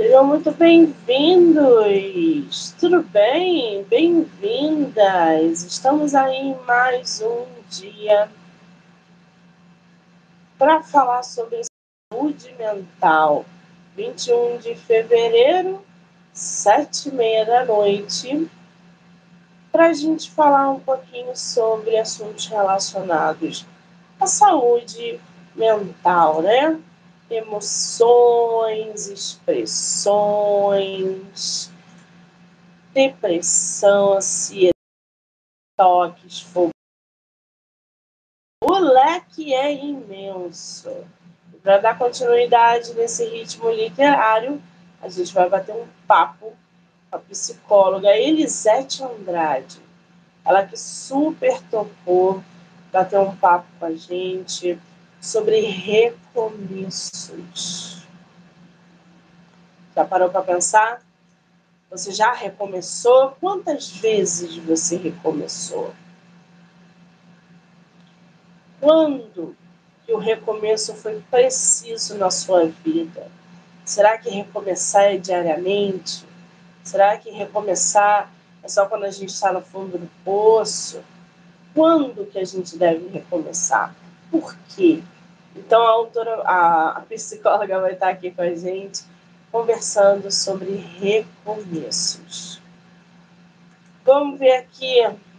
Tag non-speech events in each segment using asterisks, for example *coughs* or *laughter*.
Sejam muito bem-vindos! Tudo bem? Bem-vindas! Estamos aí em mais um dia para falar sobre saúde mental. 21 de fevereiro, sete e meia da noite, para a gente falar um pouquinho sobre assuntos relacionados à saúde mental, né? Emoções, expressões, depressão, ansiedade, toques, fogo. O leque é imenso. Para dar continuidade nesse ritmo literário, a gente vai bater um papo com a psicóloga Elisete Andrade. Ela que super topou bater um papo com a gente sobre recomeços. Já parou para pensar? Você já recomeçou? Quantas vezes você recomeçou? Quando que o recomeço foi preciso na sua vida? Será que recomeçar é diariamente? Será que recomeçar é só quando a gente está no fundo do poço? Quando que a gente deve recomeçar? Por quê? Então a autora, a, a psicóloga vai estar aqui com a gente conversando sobre recomeços. Vamos ver aqui,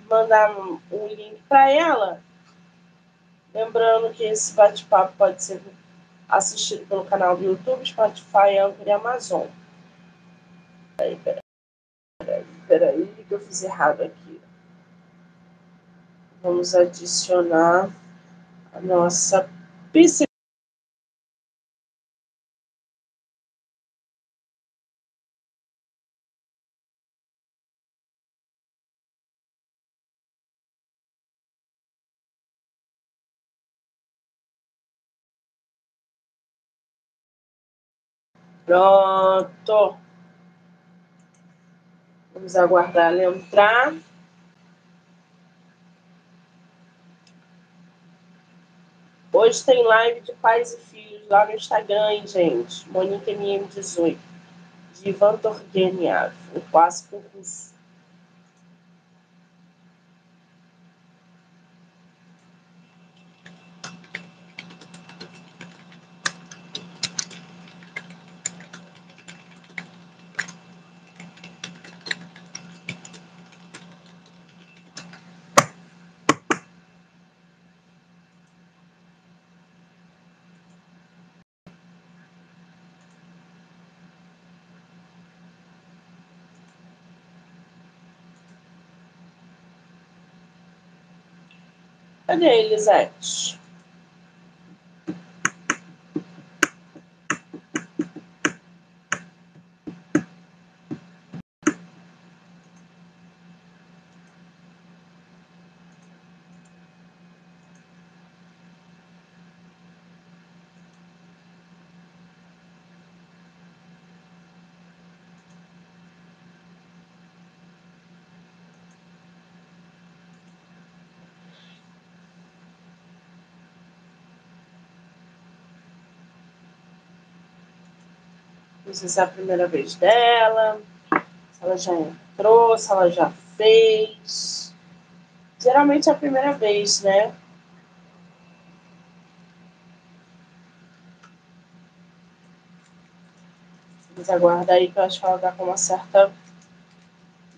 mandar um link para ela. Lembrando que esse bate-papo pode ser assistido pelo canal do YouTube, Spotify, Anchor e Amazon. Peraí, peraí, peraí, peraí que eu fiz errado aqui. Vamos adicionar a nossa psicologia. Pronto. Vamos aguardar ela entrar. Hoje tem live de pais e filhos lá no Instagram, hein, gente? Monique MM18. De Ivan Turgenev, o clássico russo. Cadê a Elisete? Não sei se é a primeira vez dela, se ela já entrou, se ela já fez. Geralmente é a primeira vez, né? Vamos aguardar aí que eu acho que ela tá com uma certa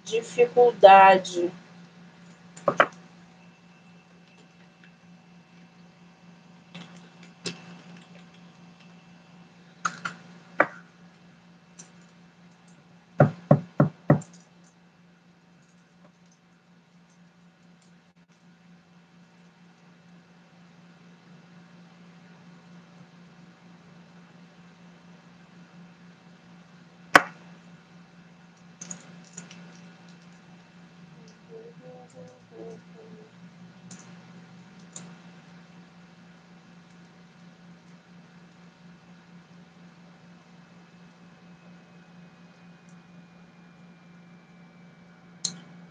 dificuldade.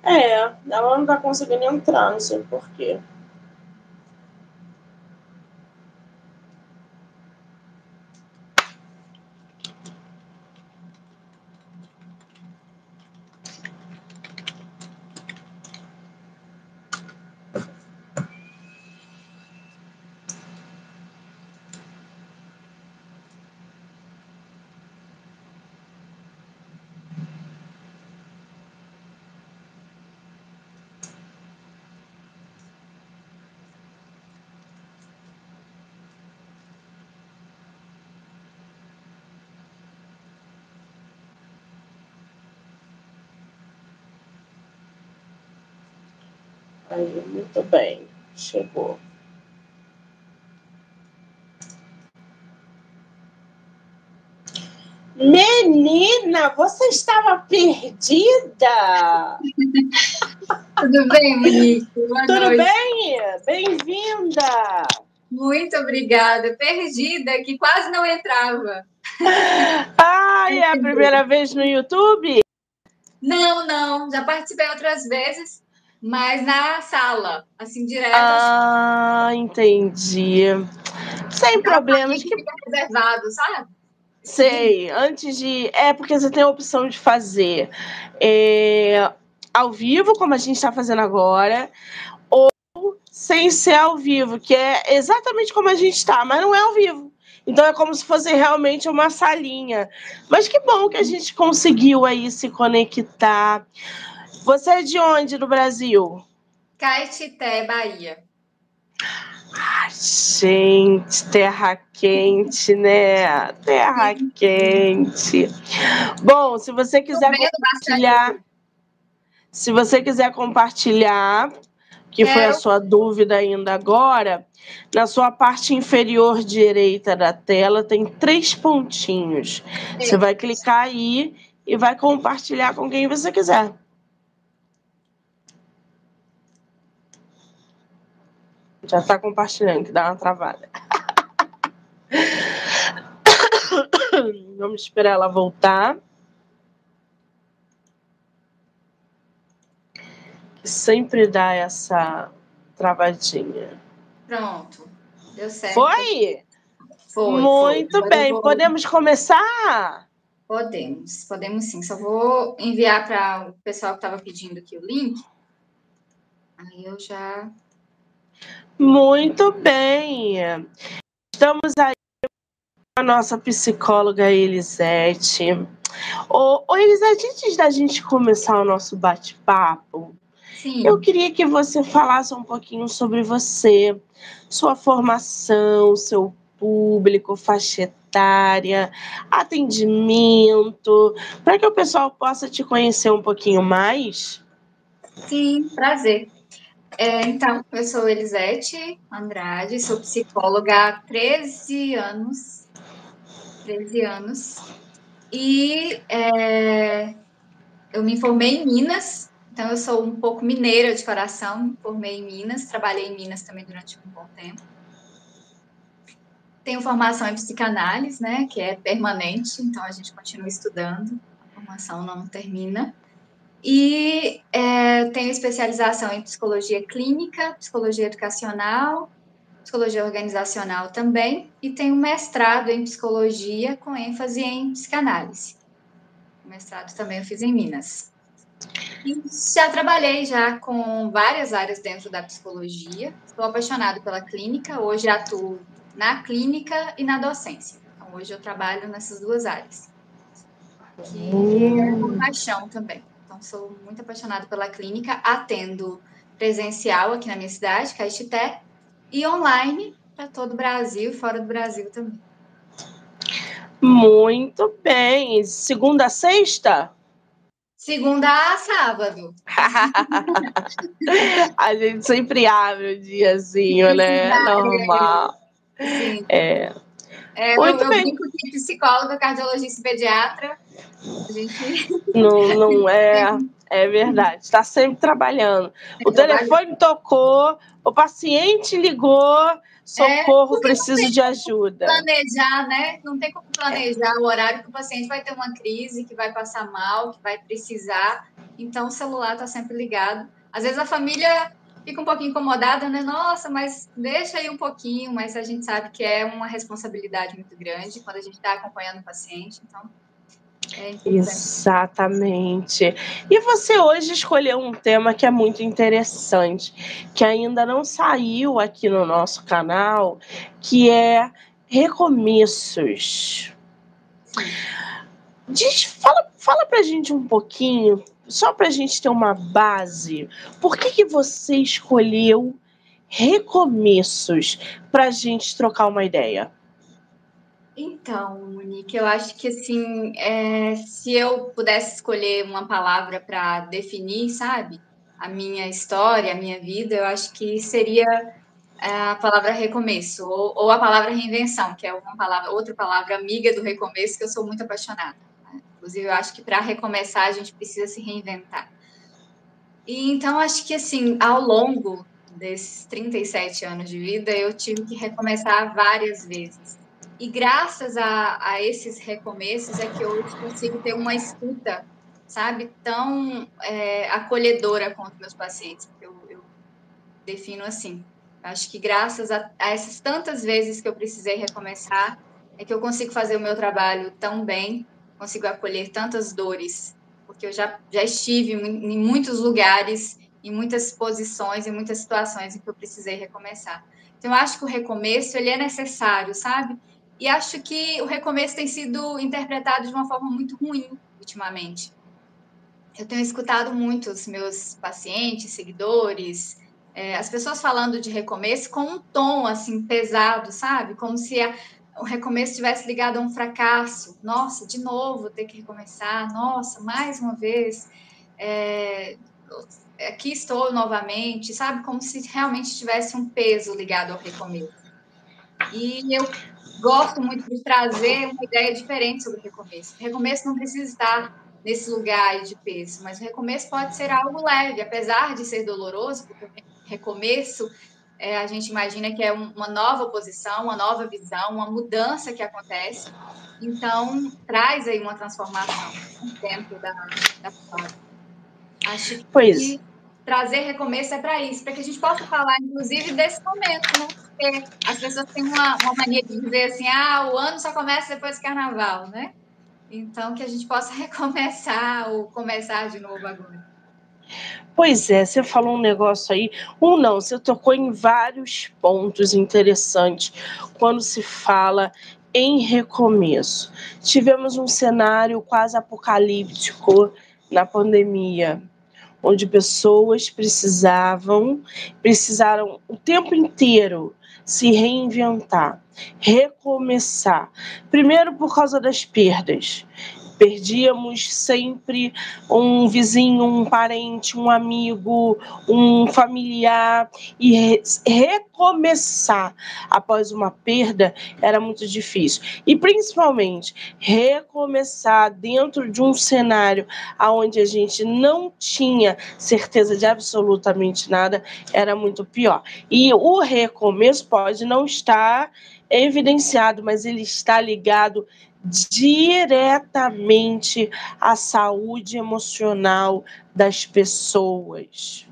É, ela não tá conseguindo entrar, não sei porquê. Aí, muito bem. Chegou. Menina, você estava perdida! *laughs* Tudo bem, Monique? Tudo noite. bem? Bem-vinda! Muito obrigada. Perdida, que quase não entrava. *laughs* Ah, é a primeira vez no YouTube? Não, não. Já participei outras vezes, mas na sala, assim, direto. Ah, entendi. Sem problemas. Que fica reservado, sabe? Sei, antes de. É porque você tem a opção de fazer é, ao vivo, como a gente está fazendo agora, ou sem ser ao vivo, que é exatamente como a gente está, mas não é ao vivo. Então é como se fosse realmente uma salinha. Mas que bom que a gente conseguiu aí se conectar. Você é de onde no Brasil? Caetité, Bahia. Ai, gente, terra quente, né? Terra quente. Bom, se você quiser compartilhar, se você quiser compartilhar, que foi a sua dúvida ainda agora, na sua parte inferior direita da tela tem três pontinhos. Você vai clicar aí e vai compartilhar com quem você quiser. Já está compartilhando, que dá uma travada. *coughs* Vamos esperar ela voltar. Que sempre dá essa travadinha. Pronto. Deu certo. Foi? Foi. Muito foi. bem. Vou... Podemos começar? Podemos, podemos sim. Só vou enviar para o pessoal que estava pedindo aqui o link. Aí eu já muito bem. Estamos aí com a nossa psicóloga Elisete. Ô, ô Elisete, antes da gente começar o nosso bate-papo, eu queria que você falasse um pouquinho sobre você, sua formação, seu público, faixa etária, atendimento, para que o pessoal possa te conhecer um pouquinho mais. Sim, prazer. É, então, eu sou Elisete Andrade, sou psicóloga há 13 anos. 13 anos. E é, eu me formei em Minas, então eu sou um pouco mineira de coração, me formei em Minas, trabalhei em Minas também durante um bom tempo. Tenho formação em psicanálise, né, que é permanente, então a gente continua estudando, a formação não termina. E é, tenho especialização em psicologia clínica, psicologia educacional, psicologia organizacional também, e tenho mestrado em psicologia com ênfase em psicanálise. O mestrado também eu fiz em Minas. E já trabalhei já com várias áreas dentro da psicologia. Estou apaixonado pela clínica, hoje atuo na clínica e na docência. Então, hoje eu trabalho nessas duas áreas. Que é uma paixão também. Sou muito apaixonada pela clínica, atendo presencial aqui na minha cidade, Caetité, e online para todo o Brasil e fora do Brasil também. Muito bem. Segunda a sexta? Segunda a sábado. *laughs* a gente sempre abre o um diazinho, né? Normal. Sim. É. É, Muito eu, eu bem. brinco que psicóloga, cardiologista e pediatra. A gente... *laughs* Não, não é. É verdade. Está sempre trabalhando. O telefone tocou, o paciente ligou. Socorro, é, preciso de ajuda. Planejar, né? Não tem como planejar o horário que o paciente vai ter uma crise, que vai passar mal, que vai precisar. Então, o celular está sempre ligado. Às vezes a família fica um pouquinho incomodada, né? Nossa, mas deixa aí um pouquinho, mas a gente sabe que é uma responsabilidade muito grande quando a gente está acompanhando o paciente, então. É Exatamente. E você hoje escolheu um tema que é muito interessante, que ainda não saiu aqui no nosso canal, que é recomeços. Diz, fala, fala pra gente um pouquinho só para a gente ter uma base, por que, que você escolheu recomeços para a gente trocar uma ideia? Então, Monique, eu acho que assim, é, se eu pudesse escolher uma palavra para definir, sabe, a minha história, a minha vida, eu acho que seria é, a palavra recomeço, ou, ou, a palavra reinvenção, que é uma palavra, outra palavra amiga do recomeço, que eu sou muito apaixonada. Inclusive, eu acho que para recomeçar, a gente precisa se reinventar. E então, acho que assim, ao longo desses 37 anos de vida, eu tive que recomeçar várias vezes. E graças a, a esses recomeços é que eu consigo ter uma escuta, sabe, tão é, acolhedora com os meus pacientes. Eu, eu defino assim. Acho que graças a, a essas tantas vezes que eu precisei recomeçar, é que eu consigo fazer o meu trabalho tão bem, consigo acolher tantas dores, porque eu já, já estive em muitos lugares, em muitas posições, em muitas situações em que eu precisei recomeçar. Então, eu acho que o recomeço, ele é necessário, sabe? E acho que o recomeço tem sido interpretado de uma forma muito ruim ultimamente. Eu tenho escutado muitos meus pacientes, seguidores, é, as pessoas falando de recomeço com um tom assim pesado, sabe? Como se a, o recomeço estivesse ligado a um fracasso. Nossa, de novo ter que recomeçar. Nossa, mais uma vez. É, aqui estou novamente, sabe? Como se realmente tivesse um peso ligado ao recomeço. E eu gosto muito de trazer uma ideia diferente sobre o recomeço. O recomeço não precisa estar nesse lugar de peso, mas o recomeço pode ser algo leve, apesar de ser doloroso, porque recomeço, é, a gente imagina que é uma nova posição, uma nova visão, uma mudança que acontece. Então, traz aí uma transformação dentro da, da história. Acho que pois. trazer recomeço é para isso, para que a gente possa falar, inclusive, desse momento, né? Porque as pessoas têm uma, uma mania de dizer assim, ah, o ano só começa depois do carnaval, né? Então, que a gente possa *laughs* recomeçar ou começar de novo agora. Pois é, você falou um negócio aí. Um não, você tocou em vários pontos interessantes quando se fala em recomeço. Tivemos um cenário quase apocalíptico na pandemia, onde pessoas precisavam, precisaram o tempo inteiro se reinventar, recomeçar. Primeiro por causa das perdas. Perdíamos sempre um vizinho, um parente, um amigo, um familiar e re recomeçar após uma perda era muito difícil. E principalmente recomeçar dentro de um cenário onde a gente não tinha certeza de absolutamente nada era muito pior. E o recomeço pode não estar evidenciado, mas ele está ligado diretamente à saúde emocional das pessoas.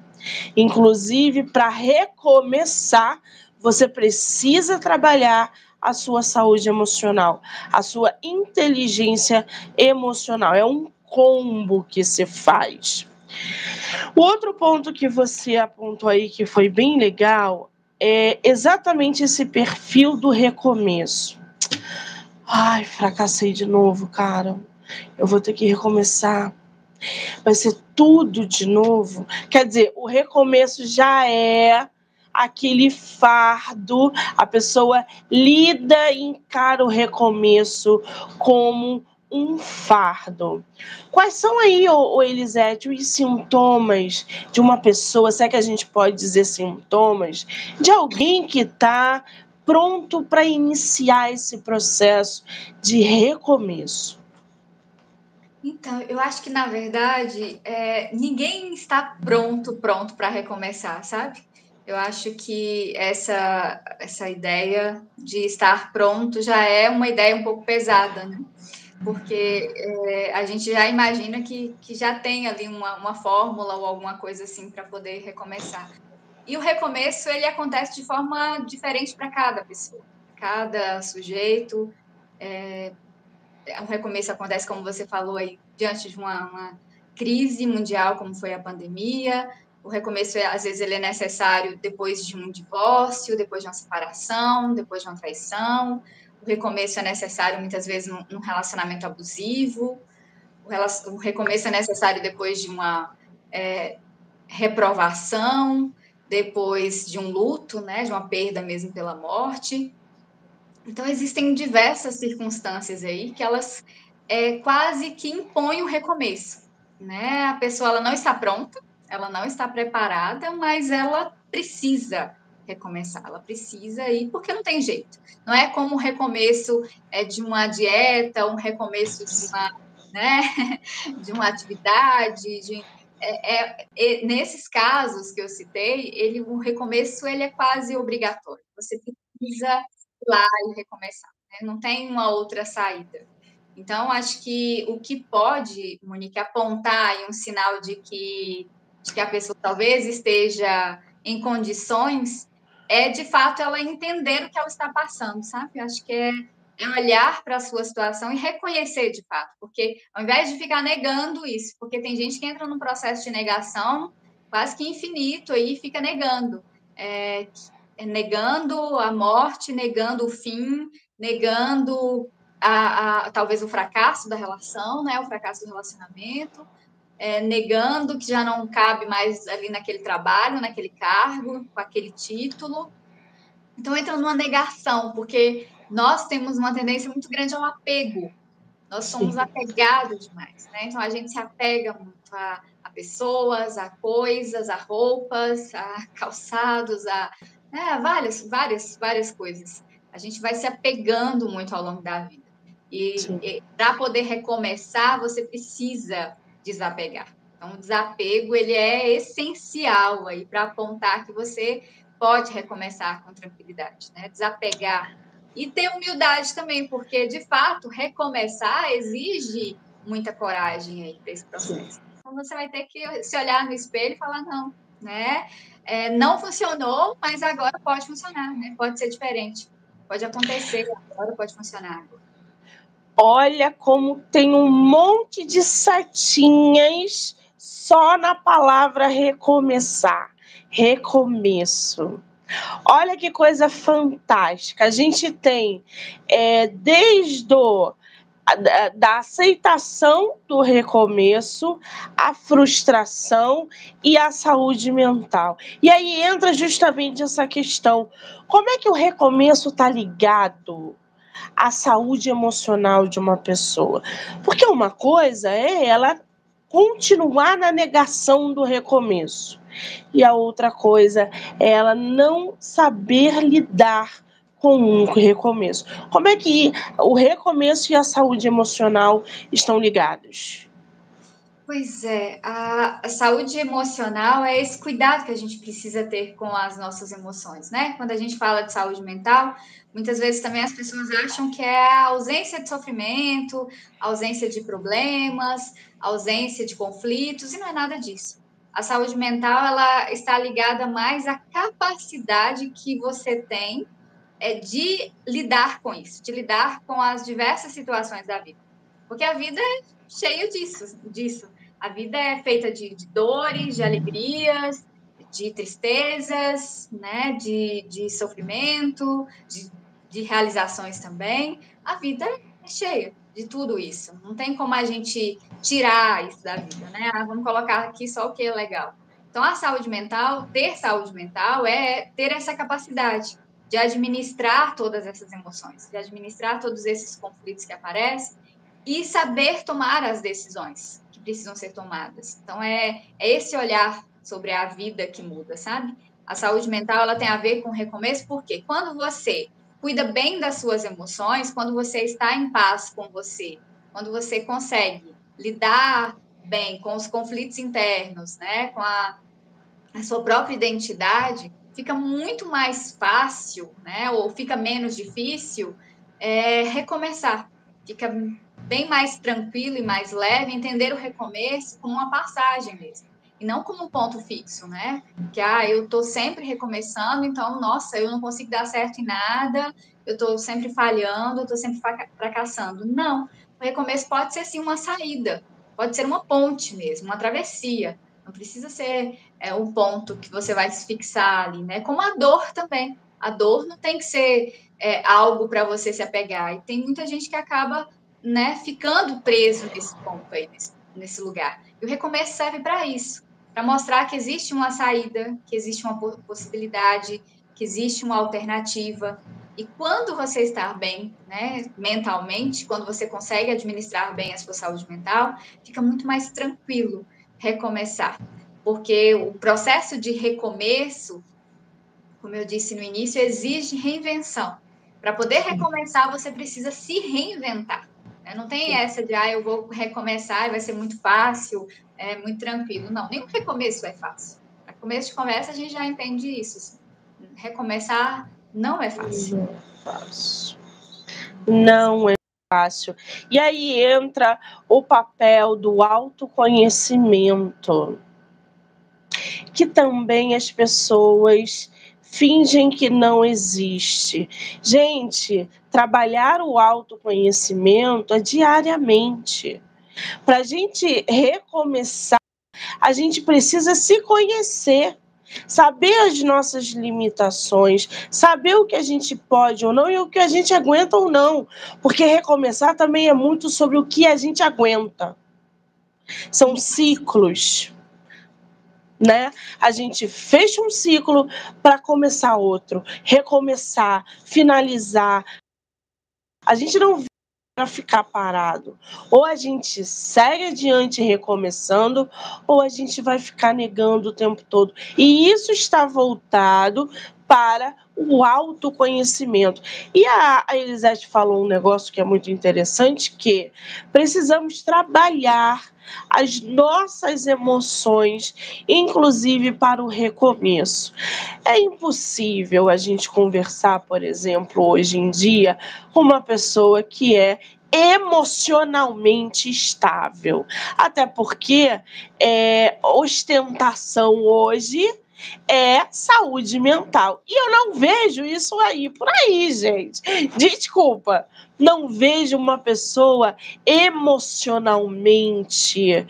Inclusive, para recomeçar, você precisa trabalhar a sua saúde emocional, a sua inteligência emocional. É um combo que se faz. O outro ponto que você apontou aí que foi bem legal é exatamente esse perfil do recomeço. Ai, fracassei de novo, cara. Eu vou ter que recomeçar. Vai ser tudo de novo. Quer dizer, o recomeço já é aquele fardo, a pessoa lida e encara o recomeço como um fardo. Quais são aí, o Elisete, os sintomas de uma pessoa, se é que a gente pode dizer sintomas, de alguém que está pronto para iniciar esse processo de recomeço? Então, eu acho que na verdade é, ninguém está pronto, pronto para recomeçar, sabe? Eu acho que essa essa ideia de estar pronto já é uma ideia um pouco pesada, né? Porque é, a gente já imagina que, que já tem ali uma, uma fórmula ou alguma coisa assim para poder recomeçar. E o recomeço ele acontece de forma diferente para cada pessoa, cada sujeito. É, o recomeço acontece, como você falou aí, diante de uma, uma crise mundial, como foi a pandemia. O recomeço, é, às vezes, ele é necessário depois de um divórcio, depois de uma separação, depois de uma traição. O recomeço é necessário, muitas vezes, num relacionamento abusivo. O, recomeço é necessário depois de uma é, reprovação depois de um luto, né, de uma perda mesmo pela morte. Então, existem diversas circunstâncias aí que elas é, quase que impõem o recomeço. Né? A pessoa ela não está pronta, ela não está preparada, mas ela precisa recomeçar, ela precisa ir, porque não tem jeito. Não é como um recomeço é, de uma dieta, um recomeço de uma, né, *laughs* de uma atividade, de, é, é, nesses casos que eu citei, ele, o recomeço ele é quase obrigatório. Você precisa ir lá e recomeçar. Né? Não tem uma outra saída. Então, acho que o que pode, Monique, apontar um sinal de que, de que a pessoa talvez esteja em condições é, de fato, ela entender o que ela está passando, sabe? Acho que é, é olhar para a sua situação e reconhecer de fato, porque ao invés de ficar negando isso, porque tem gente que entra num processo de negação quase que infinito aí fica negando. É, negando a morte, negando o fim, negando a, a, talvez o fracasso da relação, né, o fracasso do relacionamento, é, negando que já não cabe mais ali naquele trabalho, naquele cargo, com aquele título. Então entra numa negação, porque nós temos uma tendência muito grande ao apego. Nós somos Sim. apegados demais, né? Então a gente se apega muito a, a pessoas, a coisas, a roupas, a calçados, a é, várias, várias, várias coisas. A gente vai se apegando muito ao longo da vida. E, e para poder recomeçar, você precisa desapegar. Então, o desapego ele é essencial aí para apontar que você pode recomeçar com tranquilidade, né? Desapegar e ter humildade também, porque de fato recomeçar exige muita coragem aí para esse processo. Então você vai ter que se olhar no espelho e falar não, né? É, não funcionou, mas agora pode funcionar, né? Pode ser diferente, pode acontecer agora, pode funcionar. Olha como tem um monte de setinhas só na palavra recomeçar. Recomeço. Olha que coisa fantástica. A gente tem é, desde o, da, da aceitação do recomeço, a frustração e a saúde mental. E aí entra justamente essa questão: como é que o recomeço está ligado a saúde emocional de uma pessoa. Porque uma coisa é ela continuar na negação do recomeço. E a outra coisa é ela não saber lidar com um recomeço. Como é que o recomeço e a saúde emocional estão ligados? Pois é, a, saúde emocional é esse cuidado que a gente precisa ter com as nossas emoções, né? Quando a gente fala de saúde mental, muitas vezes também as pessoas acham que é a ausência de sofrimento, ausência de problemas, ausência de conflitos, e não é nada disso. A saúde mental, ela está ligada mais à capacidade que você tem é, de lidar com isso, de lidar com as diversas situações da vida. Porque a vida é cheia disso, disso a vida é feita de, de dores, de alegrias, de tristezas, né? de, de sofrimento, de, de realizações também. A vida é cheia de tudo isso. Não tem como a gente tirar isso da vida, né? Ah, vamos colocar aqui só o que é legal. Então, a saúde mental, ter saúde mental é ter essa capacidade de administrar todas essas emoções, de administrar todos esses conflitos que aparecem e saber tomar as decisões que precisam ser tomadas. Então, é, é esse olhar sobre a vida que muda, sabe? A saúde mental ela tem a ver com recomeço, porque quando você cuida bem das suas emoções, quando você está em paz com você, quando você consegue lidar bem com os conflitos internos, né, com a, a sua própria identidade, fica muito mais fácil, né, ou fica menos difícil é, recomeçar. Fica bem mais tranquilo e mais leve, entender o recomeço como uma passagem mesmo, e não como um ponto fixo, né? Que, ah, eu estou sempre recomeçando, então, nossa, eu não consigo dar certo em nada, eu estou sempre falhando, eu estou sempre fracassando. Não, o recomeço pode ser, sim, uma saída, pode ser uma ponte mesmo, uma travessia, não precisa ser é, um ponto que você vai se fixar ali, né? Como a dor também. A dor não tem que ser é, algo para você se apegar. E tem muita gente que acaba né, ficando preso nesse ponto aí, nesse, nesse lugar. E o recomeço serve para isso, para mostrar que existe uma saída, que existe uma possibilidade, que existe uma alternativa. E quando você está bem, né, mentalmente, quando você consegue administrar bem a sua saúde mental, fica muito mais tranquilo recomeçar. porque o processo de recomeço, como eu disse no início, exige reinvenção. Para poder recomeçar, você precisa se reinventar. Né? Não tem essa de, ah, eu vou recomeçar e vai ser muito fácil, é muito tranquilo. Não, nenhum recomeço é fácil. Para começo de conversa, a gente já entende isso. Assim. Recomeçar não é fácil. Não é fácil. Não é fácil. E aí entra o papel do autoconhecimento, que também as pessoas fingem que não existe. Gente, trabalhar o autoconhecimento é diariamente. Para a gente recomeçar, a gente precisa se conhecer saber as nossas limitações, saber o que a gente pode ou não e o que a gente aguenta ou não, porque recomeçar também é muito sobre o que a gente aguenta. São ciclos, né? A gente fecha um ciclo para começar outro, recomeçar, finalizar. A gente não para ficar parado. Ou a gente segue adiante recomeçando, ou a gente vai ficar negando o tempo todo. E isso está voltado para o autoconhecimento. E a, a Elisete falou um negócio que é muito interessante, que precisamos trabalhar as nossas emoções, inclusive para o recomeço. É impossível a gente conversar, por exemplo, hoje em dia, com uma pessoa que é emocionalmente estável. Até porque é, ostentação hoje é saúde mental. E eu não vejo isso aí por aí, gente. Desculpa, não vejo uma pessoa emocionalmente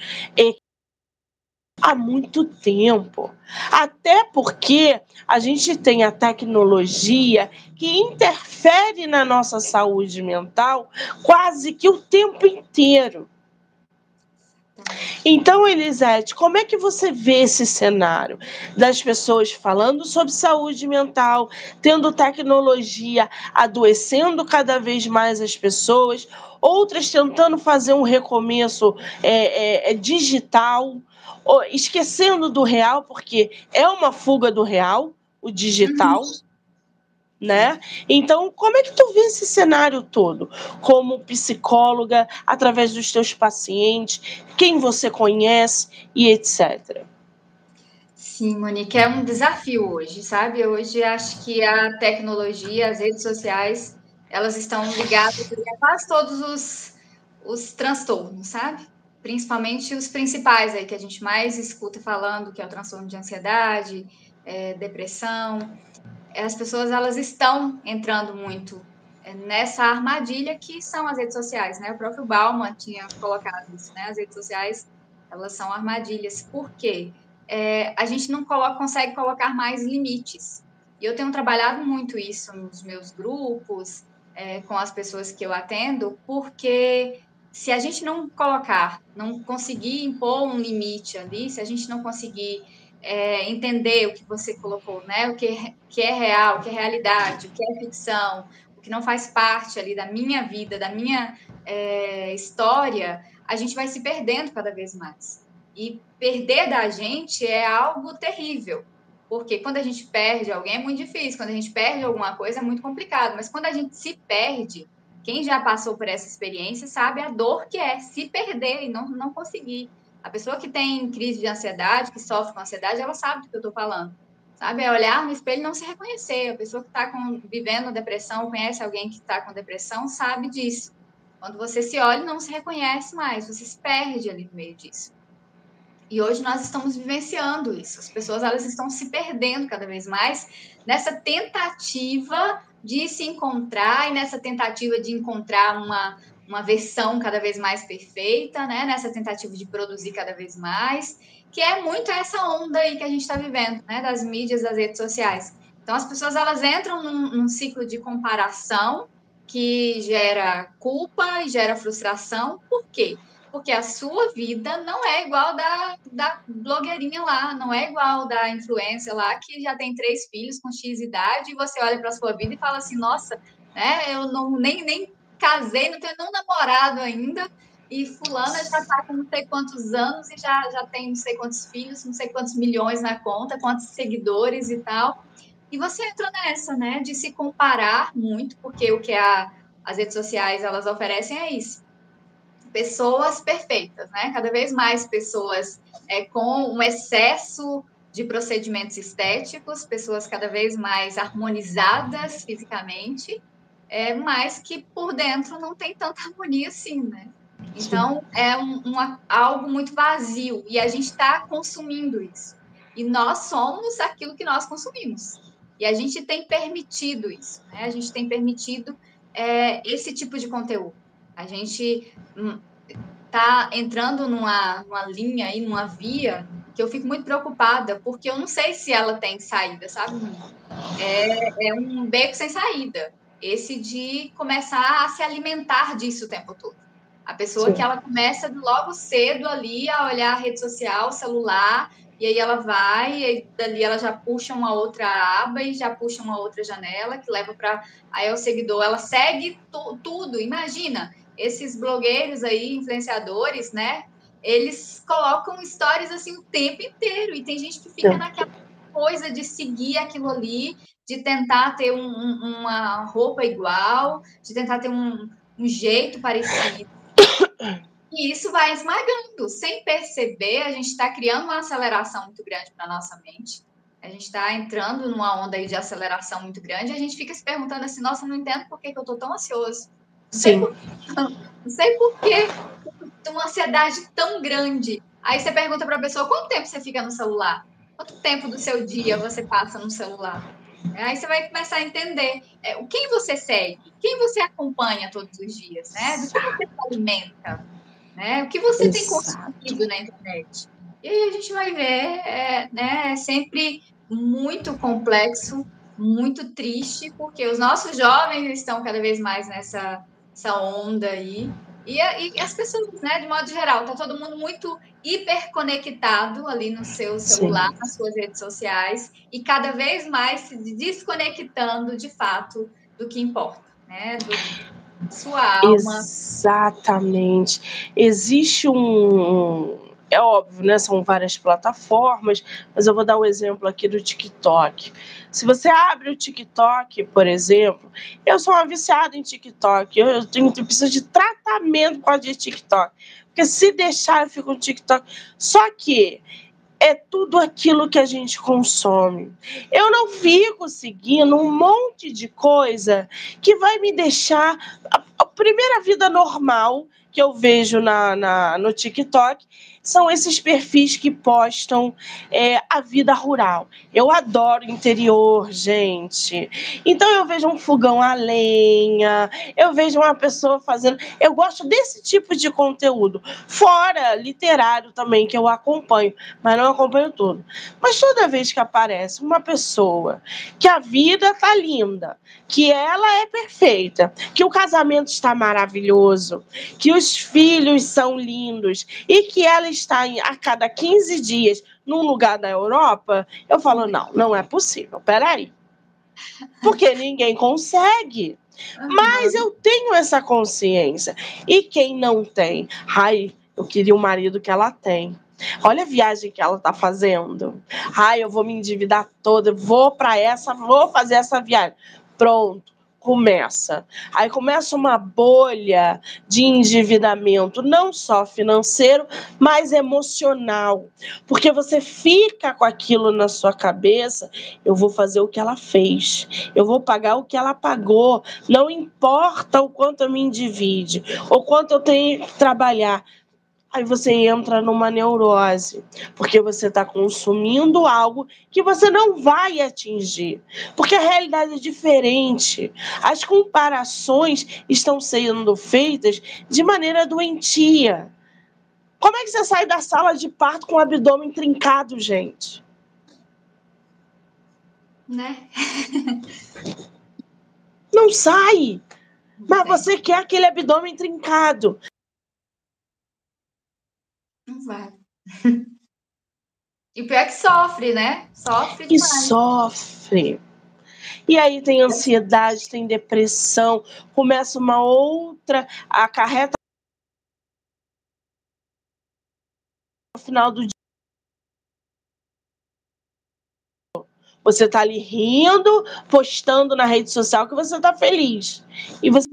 há muito tempo. Até porque a gente tem a tecnologia que interfere na nossa saúde mental quase que o tempo inteiro. Então, Elisete, como é que você vê esse cenário das pessoas falando sobre saúde mental, tendo tecnologia adoecendo cada vez mais as pessoas, outras tentando fazer um recomeço é, é, é digital, esquecendo do real, porque é uma fuga do real, o digital. Uhum né? Então, como é que tu vê esse cenário todo? Como psicóloga, através dos teus pacientes, quem você conhece e etc. Sim, Monique, é um desafio hoje, sabe? Hoje acho que a tecnologia, as redes sociais, elas estão ligadas a quase todos os, os transtornos, sabe? Principalmente os principais aí que a gente mais escuta falando, que é o transtorno de ansiedade, é, depressão as pessoas elas estão entrando muito é, nessa armadilha que são as redes sociais, né? O próprio Bauman tinha colocado isso, né? As redes sociais elas são armadilhas. Por quê? É, a gente não coloca, consegue colocar mais limites. E eu tenho trabalhado muito isso nos meus grupos, é, com as pessoas que eu atendo, porque se a gente não colocar, não conseguir impor um limite ali, se a gente não conseguir é, entender o que você colocou, né? O que, que é real, o que é realidade, o que é ficção, o que não faz parte ali da minha vida, da minha é, história, a gente vai se perdendo cada vez mais. E perder da gente é algo terrível, porque quando a gente perde alguém é muito difícil, quando a gente perde alguma coisa é muito complicado, mas quando a gente se perde, quem já passou por essa experiência sabe a dor que é se perder e não, não conseguir. A pessoa que tem crise de ansiedade, que sofre com ansiedade, ela sabe do que eu estou falando. Sabe? É olhar no espelho e não se reconhecer. A pessoa que está vivendo depressão, conhece alguém que está com depressão, sabe disso. Quando você se olha, não se reconhece mais, você se perde ali no meio disso. E hoje nós estamos vivenciando isso. As pessoas elas estão se perdendo cada vez mais nessa tentativa de se encontrar e nessa tentativa de encontrar uma, uma versão cada vez mais perfeita, né? Nessa tentativa de produzir cada vez mais, que é muito essa onda aí que a gente está vivendo, né? Das mídias, das redes sociais. Então, as pessoas elas entram num, num ciclo de comparação que gera culpa e gera frustração. Por quê? Porque a sua vida não é igual da, da blogueirinha lá, não é igual da influência lá que já tem três filhos com X idade e você olha para a sua vida e fala assim, nossa, né, eu não, nem, nem casei, não tenho nenhum namorado ainda, e fulana já está com não sei quantos anos e já, já tem não sei quantos filhos, não sei quantos milhões na conta, quantos seguidores e tal. E você entra nessa, né, de se comparar muito, porque o que a, as redes sociais elas oferecem é isso. Pessoas perfeitas, né? Cada vez mais pessoas é, com um excesso de procedimentos estéticos, pessoas cada vez mais harmonizadas fisicamente, é, mas que por dentro não tem tanta harmonia assim, né? Então, é um, algo muito vazio e a gente está consumindo isso. E nós somos aquilo que nós consumimos. E a gente tem permitido isso, né? A gente tem permitido é, esse tipo de conteúdo. A gente está hum, entrando numa, numa linha aí, numa via que eu fico muito preocupada, porque eu não sei se ela tem saída, sabe? É, é um beco sem saída. Esse de começar a se alimentar disso o tempo todo. A pessoa Sim. que ela começa logo cedo ali a olhar a rede social, celular, e aí ela vai, e dali ela já puxa uma outra aba e já puxa uma outra janela que leva para aí é o seguidor. Ela segue tudo. Imagina esses blogueiros aí, influenciadores, né? Eles colocam stories assim o tempo inteiro e tem gente que fica naquela coisa de seguir aquilo ali, de tentar ter um, uma roupa igual, de tentar ter um, um jeito parecido. E isso vai esmagando. Sem perceber, a gente está criando uma aceleração muito grande para a nossa mente. A gente está entrando numa onda de aceleração muito grande. E a gente fica se perguntando assim: nossa, não entendo por que, que eu estou tão ansioso. Não Sim. não sei por que uma ansiedade tão grande. Aí você pergunta para a pessoa: quanto tempo você fica no celular? Quanto tempo do seu dia você passa no celular? Aí você vai começar a entender é, quem você segue, quem você acompanha todos os dias, né? Do que você se alimenta, né? O que você Exato. tem consumido na internet. E aí a gente vai ver, é, né? É sempre muito complexo, muito triste, porque os nossos jovens estão cada vez mais nessa essa onda aí. E, e, as pessoas, né, de modo geral, tá todo mundo muito hiperconectado ali no seu celular, Sim. nas suas redes sociais, e cada vez mais se desconectando de fato do que importa, né? Do, sua alma. Exatamente. Existe um. É óbvio, né? São várias plataformas, mas eu vou dar o um exemplo aqui do TikTok. Se você abre o TikTok, por exemplo, eu sou uma viciada em TikTok, eu, tenho, eu preciso de tratamento por de TikTok. Porque se deixar, eu fico no TikTok. Só que é tudo aquilo que a gente consome. Eu não fico seguindo um monte de coisa que vai me deixar. A, a primeira vida normal que eu vejo na, na, no TikTok são esses perfis que postam é, a vida rural. Eu adoro interior, gente. Então eu vejo um fogão a lenha, eu vejo uma pessoa fazendo. Eu gosto desse tipo de conteúdo. Fora literário também, que eu acompanho, mas não acompanho tudo. Mas toda vez que aparece uma pessoa que a vida tá linda, que ela é perfeita, que o casamento está maravilhoso, que os filhos são lindos e que ela a cada 15 dias num lugar da Europa, eu falo, não, não é possível, peraí. Porque ninguém consegue. Mas eu tenho essa consciência. E quem não tem? Ai, eu queria o marido que ela tem. Olha a viagem que ela está fazendo. Ai, eu vou me endividar toda, vou para essa, vou fazer essa viagem. Pronto começa. Aí começa uma bolha de endividamento, não só financeiro, mas emocional. Porque você fica com aquilo na sua cabeça, eu vou fazer o que ela fez, eu vou pagar o que ela pagou, não importa o quanto eu me endivide, ou quanto eu tenho que trabalhar. Aí você entra numa neurose, porque você está consumindo algo que você não vai atingir, porque a realidade é diferente. As comparações estão sendo feitas de maneira doentia. Como é que você sai da sala de parto com o abdômen trincado, gente? Né? Não sai. Mas você quer aquele abdômen trincado. Não vai. *laughs* E pior é que sofre, né? Sofre demais. E sofre. E aí tem ansiedade, tem depressão, começa uma outra, acarreta no final do dia Você está ali rindo, postando na rede social que você está feliz. E você.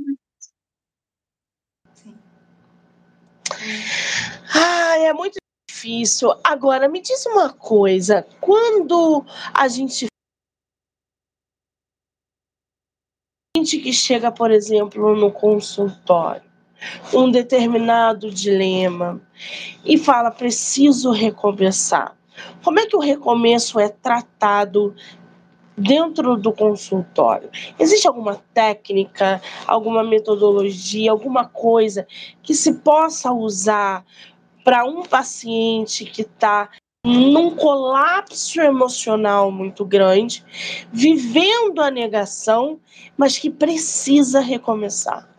Ah, é muito difícil. Agora, me diz uma coisa: quando a gente. gente que chega, por exemplo, no consultório, um determinado dilema e fala preciso recomeçar. Como é que o recomeço é tratado dentro do consultório? Existe alguma técnica, alguma metodologia, alguma coisa que se possa usar para um paciente que está num colapso emocional muito grande, vivendo a negação, mas que precisa recomeçar?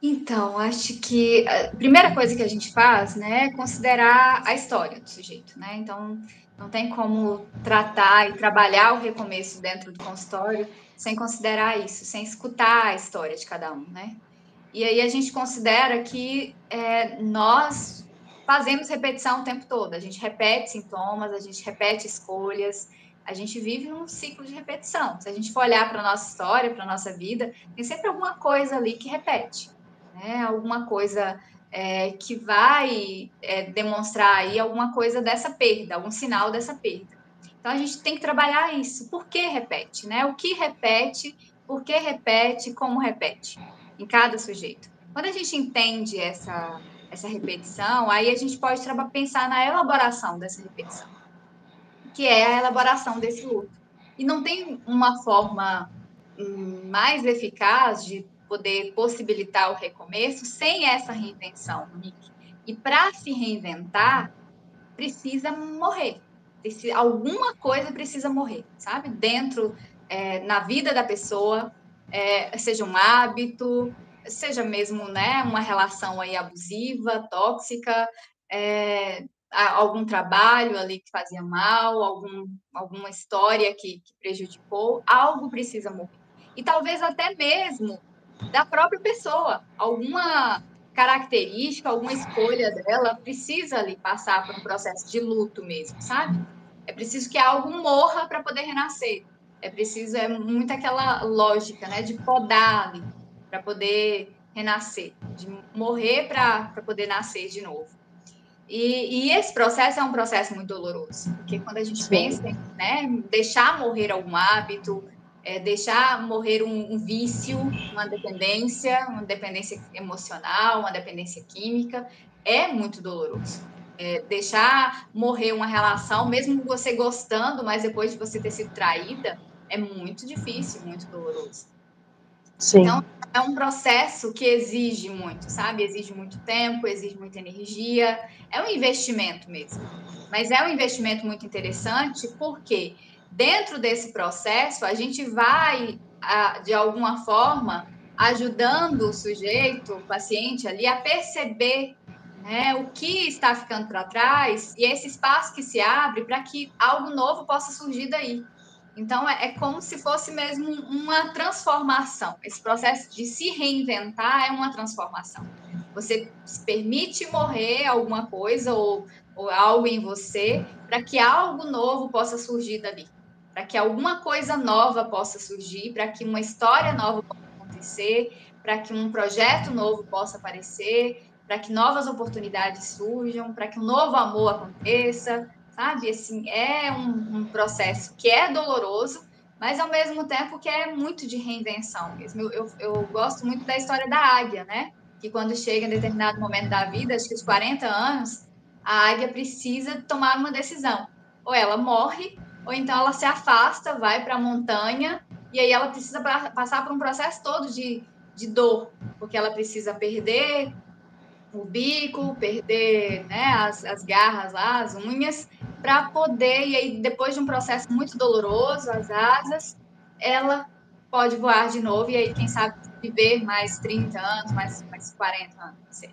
Então, acho que a primeira coisa que a gente faz, né, é considerar a história do sujeito, né? Então, não tem como tratar e trabalhar o recomeço dentro do consultório sem considerar isso, sem escutar a história de cada um, né? E aí a gente considera que é, nós fazemos repetição o tempo todo, a gente repete sintomas, a gente repete escolhas, a gente vive num ciclo de repetição. Se a gente for olhar para a nossa história, para a nossa vida, tem sempre alguma coisa ali que repete né? Alguma coisa é, que vai é, demonstrar aí alguma coisa dessa perda, algum sinal dessa perda. Então a gente tem que trabalhar isso. Por que repete, né? O que repete, por que repete, como repete em cada sujeito. Quando a gente entende essa essa repetição, aí a gente pode pensar na elaboração dessa repetição, que é a elaboração desse luto. E não tem uma forma hum, mais eficaz de poder possibilitar o recomeço sem essa reinvenção, Nick. E para se reinventar, precisa morrer. Precisa, alguma coisa precisa morrer, sabe? Dentro, é, na vida da pessoa, é, seja um hábito, seja mesmo né, uma relação aí abusiva, tóxica, é, algum trabalho ali que fazia mal, algum, alguma história que, que prejudicou, algo precisa morrer. E talvez até mesmo da própria pessoa. Alguma característica, alguma escolha dela precisa ali passar por um processo de luto mesmo, sabe? É preciso que algo morra para poder renascer. É preciso, é muito aquela lógica, né, de podar ali para poder renascer, de morrer para poder nascer de novo. E, e, esse processo é um processo muito doloroso, porque quando a gente pensa em né, deixar morrer algum hábito, é deixar morrer um, um, vício, uma dependência, uma dependência emocional, uma dependência química, é muito doloroso. É, deixar morrer uma relação, mesmo você gostando, mas depois de você ter sido traída, é muito difícil, muito doloroso. Sim. Então, é um processo que exige muito, sabe? Exige muito tempo, exige muita energia. É um investimento mesmo. Mas é um investimento muito interessante porque dentro desse processo, a gente vai, de alguma forma, ajudando o sujeito, o paciente ali, a perceber né, o que está ficando para trás e esse espaço que se abre para que algo novo possa surgir daí. Então, é, é, como se fosse mesmo uma transformação. Esse processo de se reinventar é uma transformação. Você se permite morrer alguma coisa ou, ou algo em você para que algo novo possa surgir dali para que alguma coisa nova possa surgir, para que uma história nova possa acontecer, para que um projeto novo possa aparecer, para que novas oportunidades surjam, para que um novo amor aconteça, sabe? Assim, é um, um, processo que é doloroso, mas ao mesmo tempo que é muito de reinvenção mesmo. Eu, eu, eu gosto muito da história da águia, né? Que quando chega em determinado momento da vida, acho que os 40 anos, a águia precisa tomar uma decisão. Ou ela morre ou então ela se afasta, vai para a montanha, e aí ela precisa passar por um processo todo de, de dor, porque ela precisa perder o bico, perder né, as, as garras lá, as unhas, para poder, e aí depois de um processo muito doloroso, as asas, ela pode voar de novo, e aí, quem sabe, viver mais 30 anos, mais, mais 40 anos, não sei.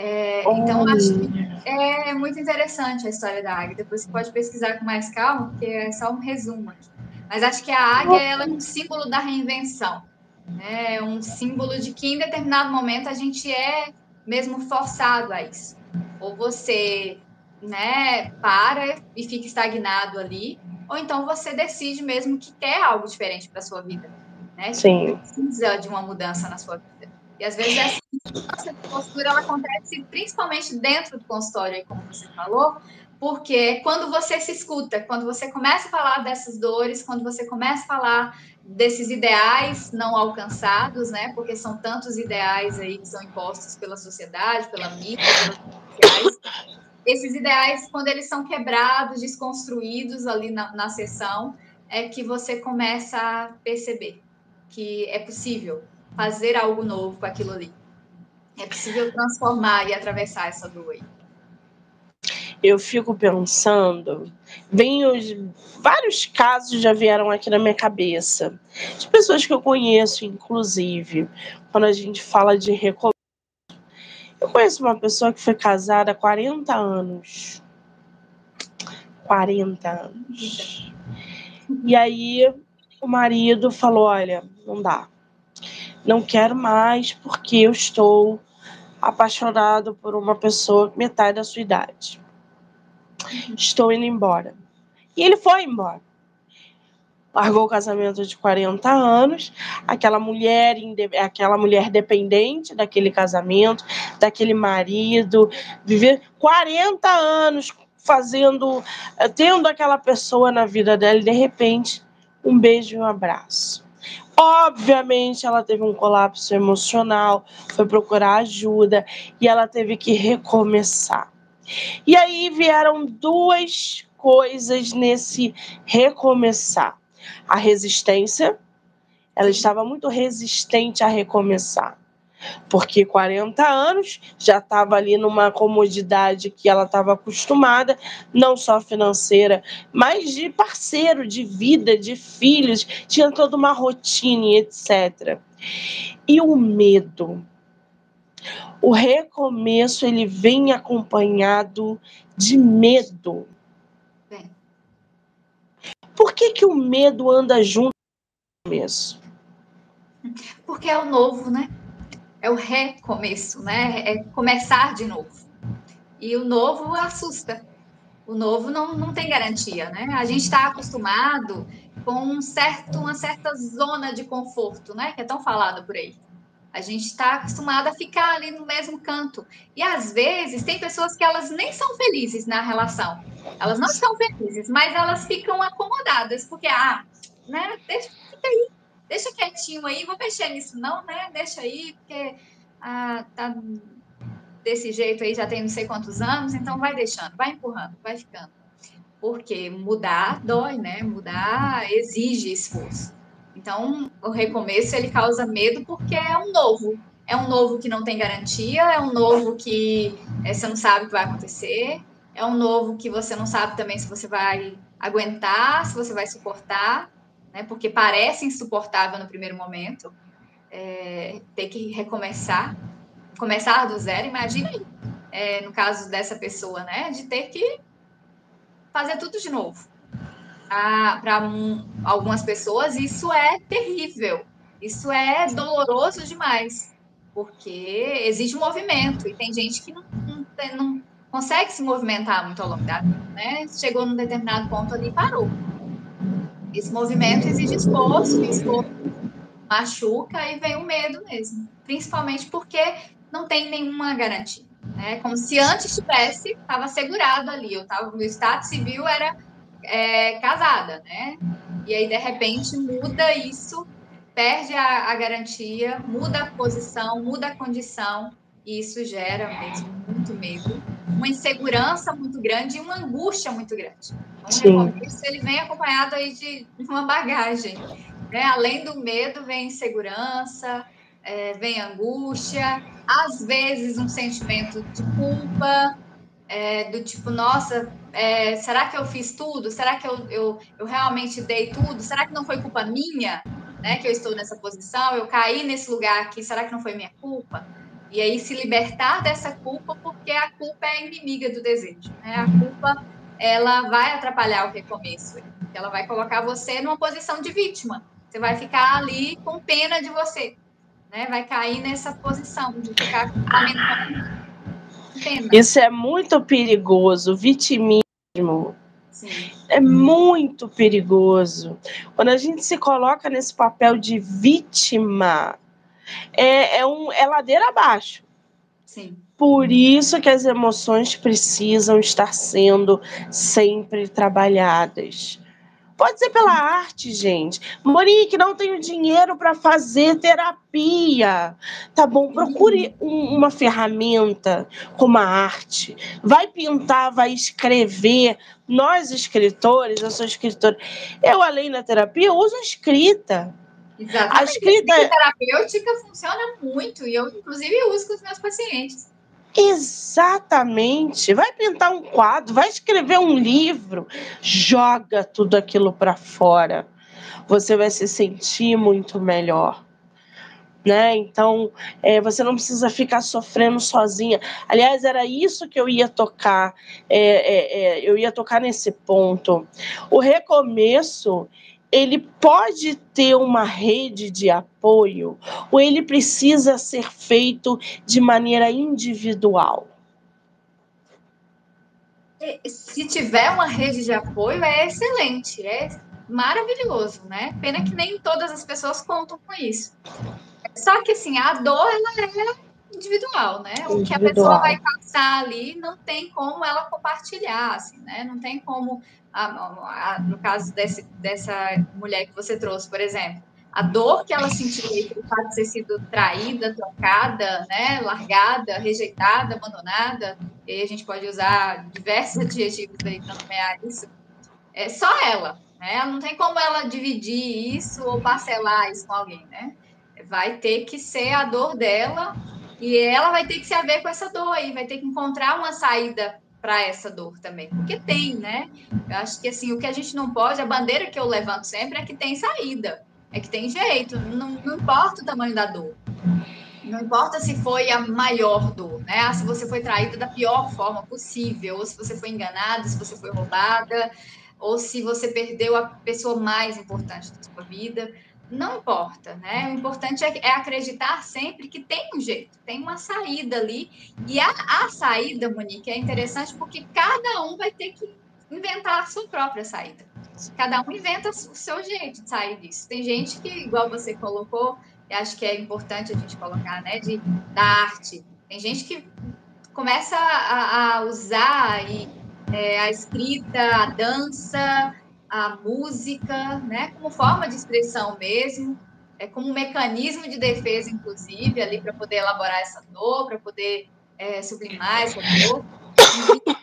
É, então, acho que é muito interessante a história da águia. Depois você pode pesquisar com mais calma, porque é só um resumo aqui. Mas acho que a águia ela é um símbolo da reinvenção. Né? É um símbolo de que em determinado momento a gente é mesmo forçado a isso. Ou você né, para e fica estagnado ali, ou então você decide mesmo que quer algo diferente para sua vida, né? Sim. precisa de uma mudança na sua vida. E às vezes essa de postura ela acontece principalmente dentro do consultório, como você falou, porque quando você se escuta, quando você começa a falar dessas dores, quando você começa a falar desses ideais não alcançados, né? Porque são tantos ideais aí que são impostos pela sociedade, pela mídia, pelas sociais esses ideais, quando eles são quebrados, desconstruídos ali na, na sessão, é que você começa a perceber que é possível fazer algo novo com aquilo ali. É possível transformar e atravessar essa dor aí. Eu fico pensando, vem os vários casos já vieram aqui na minha cabeça, de pessoas que eu conheço, inclusive, quando a gente fala de recomeço eu conheço uma pessoa que foi casada há 40 anos. 40 anos. E aí o marido falou: Olha, não dá. Não quero mais porque eu estou apaixonado por uma pessoa metade da sua idade. Estou indo embora. E ele foi embora largou o casamento de 40 anos, aquela mulher, aquela mulher dependente daquele casamento, daquele marido, viver 40 anos fazendo, eh, tendo aquela pessoa na vida dela e de repente um beijo e um abraço. Obviamente, ela teve um colapso emocional, foi procurar ajuda e ela teve que recomeçar. E aí vieram duas coisas nesse recomeçar a resistência, ela estava muito resistente a recomeçar. Porque 40 anos já estava ali numa comodidade que ela estava acostumada, não só financeira, mas de parceiro, de vida, de filhos, tinha toda uma rotina e etc. E o medo. O recomeço ele vem acompanhado de medo. Por que, que o medo anda junto com o começo? Porque é o novo, né? É o recomeço, né? É começar de novo. E o novo assusta. O novo não, não tem garantia, né? A gente está acostumado com um certo, uma certa zona de conforto, né? Que é tão falado por aí. A gente está acostumado a ficar ali no mesmo canto. E às vezes tem pessoas que elas nem são felizes na relação. Elas não estão felizes, mas elas ficam acomodadas, porque, ah, né, deixa, fica aí, deixa quietinho aí, vou mexer nisso não, né, deixa aí, porque ah, tá desse jeito aí já tem não sei quantos anos, então vai deixando, vai empurrando, vai ficando. Porque mudar dói, né, mudar exige esforço. Então, o recomeço, ele causa medo porque é um novo, é um novo que não tem garantia, é um novo que é, você não sabe o que vai acontecer, é um novo que você não sabe também se você vai aguentar, se você vai suportar, né? Porque parece insuportável no primeiro momento. É, ter que recomeçar, começar do zero. Imagina é, no caso dessa pessoa, né? De ter que fazer tudo de novo. Ah, Para um, algumas pessoas, isso é terrível. Isso é doloroso demais, porque exige um movimento e tem gente que não, não, não consegue se movimentar muito ao longo da vida, né? Chegou num determinado ponto ali e parou. Esse movimento exige esforço, esforço machuca e vem o medo mesmo, principalmente porque não tem nenhuma garantia, né? Como se antes tivesse, estava segurado ali, eu tava, meu status civil era é, casada, né? E aí de repente muda isso, perde a, a garantia, muda a posição, muda a condição e isso gera mesmo muito medo uma insegurança muito grande e uma angústia muito grande. Então, o recomeço ele vem acompanhado aí de uma bagagem. Né? Além do medo, vem insegurança, é, vem angústia, às vezes um sentimento de culpa, é, do tipo, nossa, é, será que eu fiz tudo? Será que eu, eu, eu realmente dei tudo? Será que não foi culpa minha? Né, que eu estou nessa posição, eu caí nesse lugar aqui, será que não foi minha culpa? E aí se libertar dessa culpa, porque a culpa é a inimiga do desejo. Né? A culpa ela vai atrapalhar o recomeço. Ela vai colocar você numa posição de vítima. Você vai ficar ali com pena de você. Né? Vai cair nessa posição de ficar lamentando. Pena. Isso é muito perigoso, vitimismo. Sim. É muito perigoso. Quando a gente se coloca nesse papel de vítima, é, é, um, é ladeira abaixo. Sim. Por isso que as emoções precisam estar sendo sempre trabalhadas. Pode ser pela arte, gente. Monique, não tenho dinheiro para fazer terapia. Tá bom, procure um, uma ferramenta como a arte. Vai pintar, vai escrever. Nós, escritores, eu sou escritora. Eu, além da terapia, uso a escrita. Exatamente. A escrita a terapêutica funciona muito e eu, inclusive, uso com os meus pacientes. Exatamente. Vai pintar um quadro, vai escrever um livro, joga tudo aquilo para fora. Você vai se sentir muito melhor. Né? Então, é, você não precisa ficar sofrendo sozinha. Aliás, era isso que eu ia tocar. É, é, é eu ia tocar nesse ponto. O recomeço ele pode ter uma rede de apoio ou ele precisa ser feito de maneira individual? Se tiver uma rede de apoio, é excelente, é maravilhoso, né? Pena que nem todas as pessoas contam com isso. Só que, assim, a dor, ela é individual, né? Individual. O que a pessoa vai passar ali, não tem como ela compartilhar, assim, né? Não tem como a, a, no caso desse, dessa mulher que você trouxe, por exemplo, a dor que ela sentiu aí pelo fato de ter sido traída, trocada, né, largada, rejeitada, abandonada, e a gente pode usar diversos *laughs* adjetivos aí para nomear isso, é só ela, né? Não tem como ela dividir isso ou parcelar isso com alguém, né? Vai ter que ser a dor dela e ela vai ter que se haver com essa dor aí, vai ter que encontrar uma saída para essa dor também, porque tem, né? Eu acho que assim, o que a gente não pode, a bandeira que eu levanto sempre é que tem saída, é que tem jeito, não, não importa o tamanho da dor. Não importa se foi a maior dor, né? Ah, se você foi traída da pior forma possível, ou se você foi enganada, se você foi roubada, ou se você perdeu a pessoa mais importante da sua vida não importa, né? O importante é, é, acreditar sempre que tem um jeito, tem uma saída ali. E a, a saída, Monique, é interessante porque cada um vai ter que inventar a sua própria saída. Cada um inventa o seu jeito de sair disso. Tem gente que, igual você colocou, acho que é importante a gente colocar, né, de, da arte. Tem gente que começa a, a usar e, é, a escrita, a dança, a música, né, como forma de expressão mesmo, é como um mecanismo de defesa, inclusive, ali para poder elaborar essa dor, para poder é, sublimar essa dor.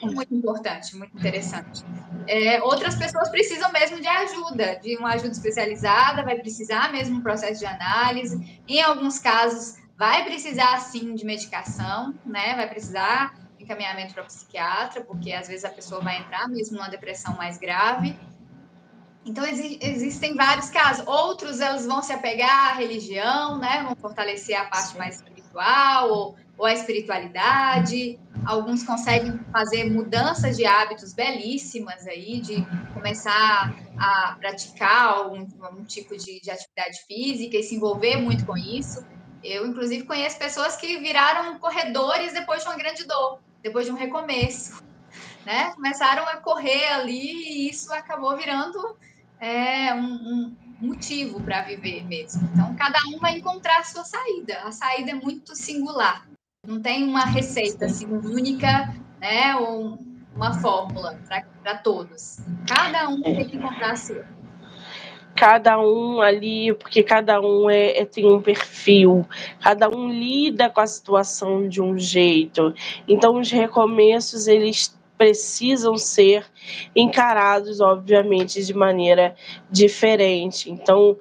Muito importante, muito interessante. É, outras pessoas precisam mesmo de ajuda, de uma ajuda especializada, vai precisar mesmo um processo de análise. Em alguns casos, vai precisar sim de medicação, né? Vai precisar encaminhamento para psiquiatra, porque às vezes a pessoa vai entrar mesmo numa depressão mais grave. Então, exi existem vários casos. Outros, elas vão se apegar à religião, né? Vão fortalecer a parte mais espiritual ou, ou a espiritualidade. Alguns conseguem fazer mudanças de hábitos belíssimas aí, de começar a praticar algum, algum tipo de, de atividade física e se envolver muito com isso. Eu, inclusive, conheço pessoas que viraram corredores depois de uma grande dor, depois de um recomeço. Né? Começaram a correr ali e isso acabou virando é um, um motivo para viver mesmo. Então, cada um vai encontrar a sua saída. A saída é muito singular. Não tem uma receita assim, única, né? Ou uma fórmula para todos. Cada um tem que encontrar a sua cada um ali, porque cada um é, é, tem um perfil, cada um lida com a situação de um jeito. Então, os recomeços, eles precisam ser encarados, obviamente, de maneira diferente. Então,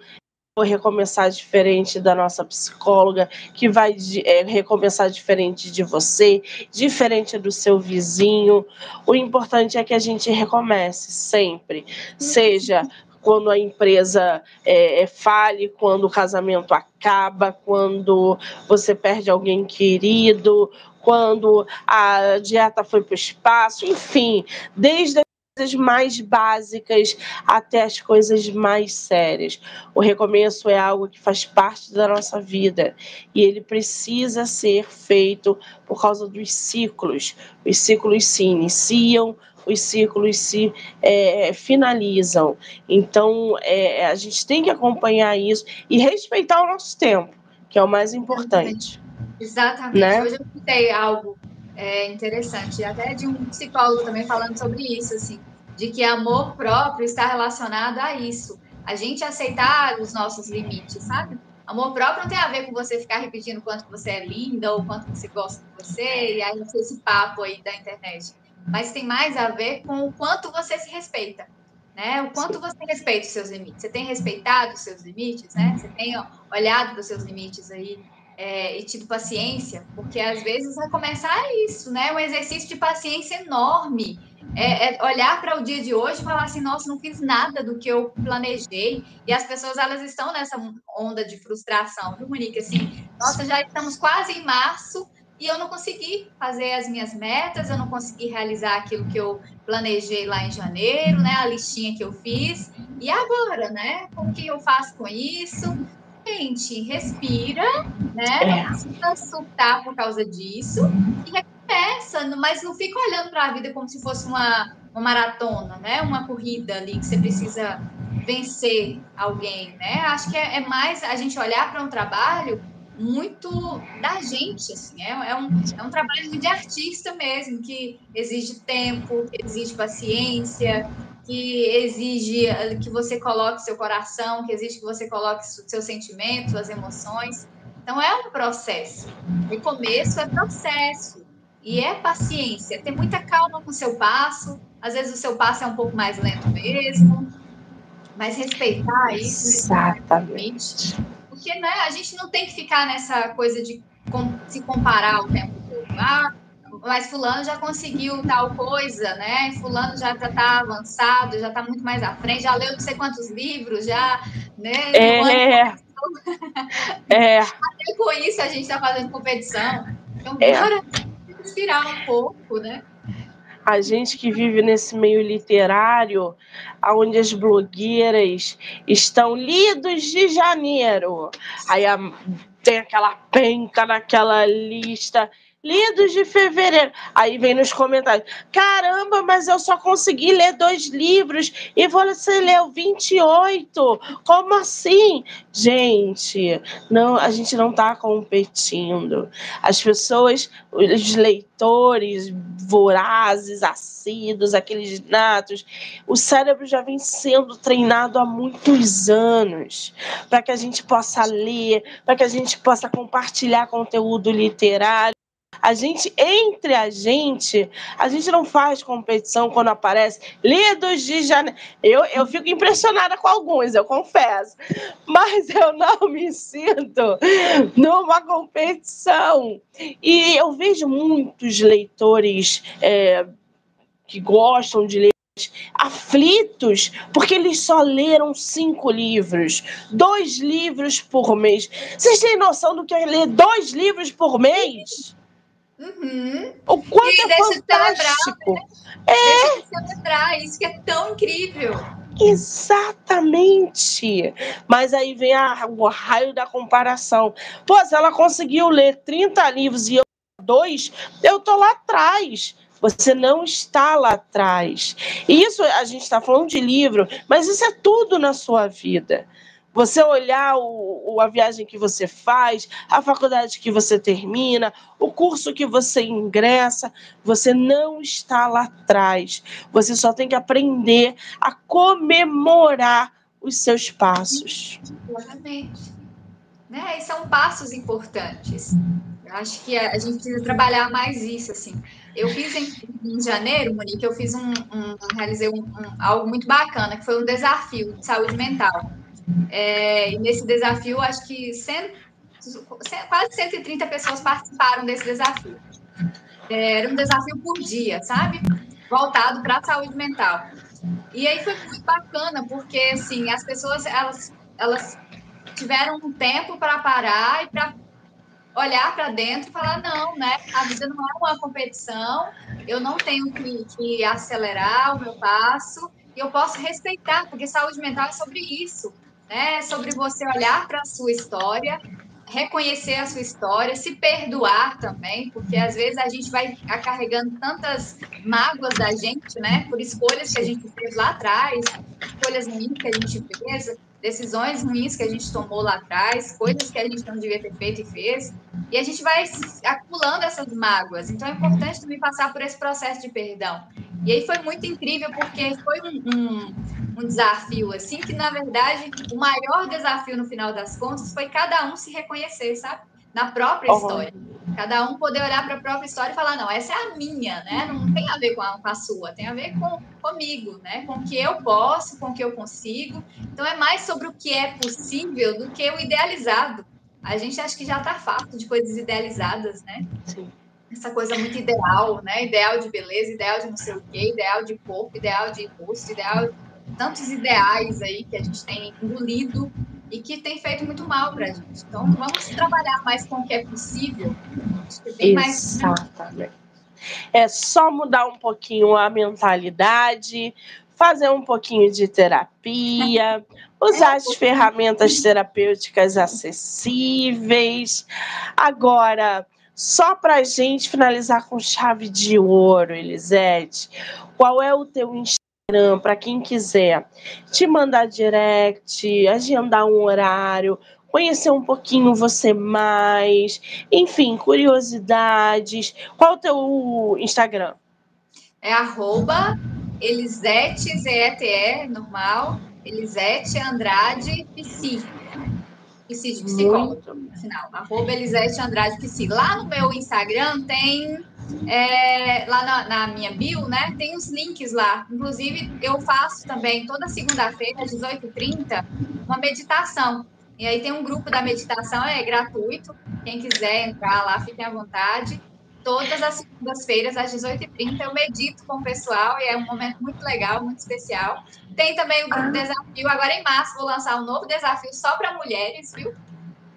vou recomeçar diferente da nossa psicóloga, que vai é, recomeçar diferente de você, diferente do seu vizinho. O importante é que a gente recomece sempre, seja quando a empresa é, é, fale, quando o casamento acaba, quando você perde alguém querido, quando a dieta foi para o espaço, enfim, desde coisas mais básicas até as coisas mais sérias. O recomeço é algo que faz parte da nossa vida e ele precisa ser feito por causa dos ciclos. Os ciclos se iniciam, os ciclos se é, finalizam. Então, é, a gente tem que acompanhar isso e respeitar o nosso tempo, que é o mais importante. Exatamente. Né? Hoje eu escutei algo é, interessante, até de um psicólogo também falando sobre isso, assim, de que amor próprio está relacionado a isso. A gente aceitar os nossos limites, sabe? Amor próprio não tem a ver com você ficar repetindo quanto você é linda ou quanto você gosta de você, e aí esse papo aí da internet mas tem mais a ver com o quanto você se respeita, né? O quanto você respeita os seus limites. Você tem respeitado os seus limites, né? Você tem olhado para os seus limites aí é, e tido paciência, porque às vezes vai começar isso, né? Um exercício de paciência enorme. É, é olhar para o dia de hoje e falar assim, nossa, não fiz nada do que eu planejei. E as pessoas, elas estão nessa onda de frustração, viu, Monique? Assim, nossa, já estamos quase em março, e eu não consegui fazer as minhas metas, eu não consegui realizar aquilo que eu planejei lá em janeiro, né? A listinha que eu fiz. E agora, né? O que eu faço com isso? Gente, respira, né? Não é. precisa surtar por causa disso e recomeça, mas não fica olhando para a vida como se fosse uma, uma maratona, né? Uma corrida ali que você precisa vencer alguém, né? Acho que é, é mais a gente olhar para um trabalho muito da gente, assim, é, é, um, é um trabalho de artista mesmo, que exige tempo, que exige paciência, que exige eh, que você coloque seu coração, que exige que você coloque seus sentimentos, suas emoções. Então é um processo. O começo é processo e é paciência, ter muita calma com o seu passo. Às vezes o seu passo é um pouco mais lento mesmo, mas respeitar isso. Exatamente. Porque né, a gente não tem que ficar nessa coisa de se comparar o tempo todo. Ah, mas fulano já conseguiu tal coisa, né? Fulano já está tá avançado, já está muito mais à frente, já leu não sei quantos livros, já, né? É. *laughs* é. Até com isso a gente está fazendo competição. Então, é. bora respirar um pouco, né? a gente que vive nesse meio literário, onde as blogueiras estão lidos de janeiro. Aí a, tem aquela penca naquela lista lidos de fevereiro. Aí vem nos comentários: caramba, mas eu só consegui ler dois livros e você leu 28. Como assim? Gente, não, a gente não está competindo. As pessoas, os leitores vorazes, assíduos, aqueles natos, o cérebro já vem sendo treinado há muitos anos para que a gente possa ler, para que a gente possa compartilhar conteúdo literário a gente, entre a gente, a gente não faz competição quando aparece lidos de janeiro. Eu, eu fico impressionada com alguns, eu confesso. Mas eu não me sinto numa competição. E eu vejo muitos leitores é, que gostam de ler aflitos porque eles só leram cinco livros, dois livros por mês. Vocês têm noção do que é ler dois livros por mês? Uhum. O quanto e é fantástico. De celebrar, né? É. Deixa de celebrar, isso que é tão incrível. Exatamente. Mas aí vem a, o raio da comparação. Pô, se ela conseguiu ler 30 livros e eu dois, eu tô lá atrás. Você não está lá atrás. E isso a gente está falando de livro, mas isso é tudo na sua vida. Você olhar o, a viagem que você faz, a faculdade que você termina, o curso que você ingressa, você não está lá atrás. Você só tem que aprender a comemorar os seus passos. Exatamente. Né? E são passos importantes. Eu acho que a, gente precisa trabalhar mais isso, assim. Eu fiz em, em janeiro, Monique, eu fiz um, um realizei um, um, algo muito bacana, que foi um desafio de saúde mental. É, e nesse desafio, acho que cento, quase 130 pessoas participaram desse desafio. É, era um desafio por dia, sabe? Voltado para a saúde mental. E aí foi muito bacana, porque assim, as pessoas elas, elas tiveram um tempo para parar e para olhar para dentro e falar: não, né? A vida não é uma competição, eu não tenho que, que acelerar o meu passo, e eu posso respeitar, porque saúde mental é sobre isso, né? Sobre você olhar para a sua história, reconhecer a sua história, se perdoar também, porque às vezes a gente vai carregando tantas mágoas da gente, né? Por escolhas que a gente fez lá atrás, escolhas ruins que a gente fez, decisões ruins que a gente tomou lá atrás, coisas que a gente não devia ter feito e fez, e a gente vai acumulando essas mágoas. Então é importante também passar por esse processo de perdão. E aí foi muito incrível, porque foi um, um, um desafio, assim, que na verdade o maior desafio no final das contas foi cada um se reconhecer, sabe? Na própria uhum. história. Cada um poder olhar para a própria história e falar, não, essa é a minha, né? Não tem a ver com a, com a sua, tem a ver com comigo, né? Com o que eu posso, com o que eu consigo. Então é mais sobre o que é possível do que o idealizado. A gente acha que já está farto de coisas idealizadas, né? Sim. Essa coisa muito ideal, né? Ideal de beleza, ideal de não sei o quê, ideal de corpo, ideal de rosto, ideal tantos ideais aí que a gente tem engolido e que tem feito muito mal para a gente. Então, vamos trabalhar mais com o que é possível. Acho que bem Exatamente. Mais... É só mudar um pouquinho a mentalidade, fazer um pouquinho de terapia, usar é, as ferramentas terapêuticas acessíveis. Agora, só para a gente finalizar com chave de ouro, Elisete, qual é o teu Instagram para quem quiser te mandar direct, agendar um horário, conhecer um pouquinho você mais, enfim, curiosidades. Qual o teu Instagram? É arroba Elisete, Z-E-T-E, normal, Elisete Andrade Psi. Psi de psicóloga, no final. Arroba Elisete Andrade Psi. Lá no meu Instagram tem é, lá na, na, minha bio, né, tem os links lá. Inclusive, eu faço também toda segunda-feira, às 18h30, uma meditação. E aí tem um grupo da meditação, é gratuito. Quem quiser entrar lá, fiquem à vontade. Todas as segundas-feiras, às 18h30, eu medito com o pessoal e é um momento muito legal, muito especial. Tem também o grupo ah. Desafio. Agora, em março, vou lançar um novo desafio só para mulheres, viu?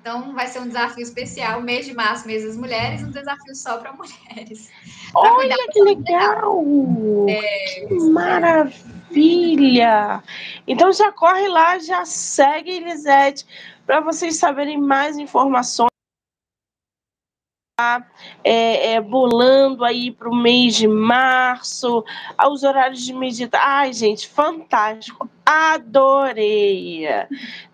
Então, vai ser um desafio especial, mês de março, mês das mulheres, um desafio só para mulheres. *laughs* Olha que legal! É, que maravilha! Então, já corre lá, já segue Elisete, para vocês saberem mais informações é, é, bolando aí para o mês de março, aos horários de meditação. Ai, gente, fantástico! Adorei!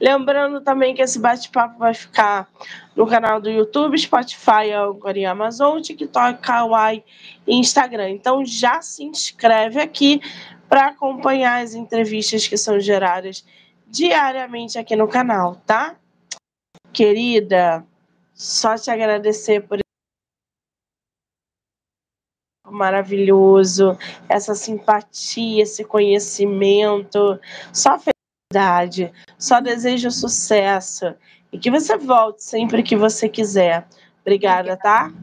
Lembrando também que esse bate-papo vai ficar no canal do YouTube, Spotify, Anchor e Amazon, TikTok, Kawaii e Instagram. Então já se inscreve aqui para acompanhar as entrevistas que são geradas diariamente aqui no canal, tá? Querida, só te agradecer por maravilhoso, essa simpatia, esse conhecimento, só felicidade, só desejo sucesso e que você volte sempre que você quiser. Obrigada, tá?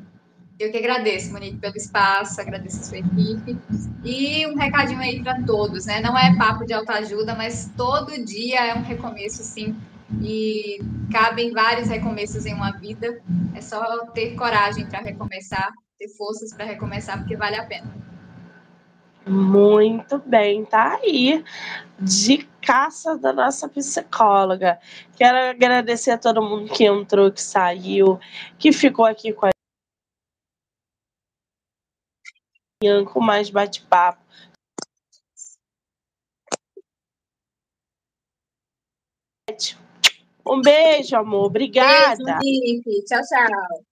Eu que agradeço, Monique, pelo espaço, agradeço a sua equipe. E um recadinho aí para todos, né? Não é papo de autoajuda, mas todo dia é um recomeço, sim. E cabem vários recomeços em uma vida. É só ter coragem para recomeçar ter forças para recomeçar, porque vale a pena. Muito bem, tá aí. De caça da nossa psicóloga. Quero agradecer a todo mundo que entrou, que saiu, que ficou aqui com a com mais bate-papo. Um beijo, amor. Obrigada. Beijo, Tchau, tchau.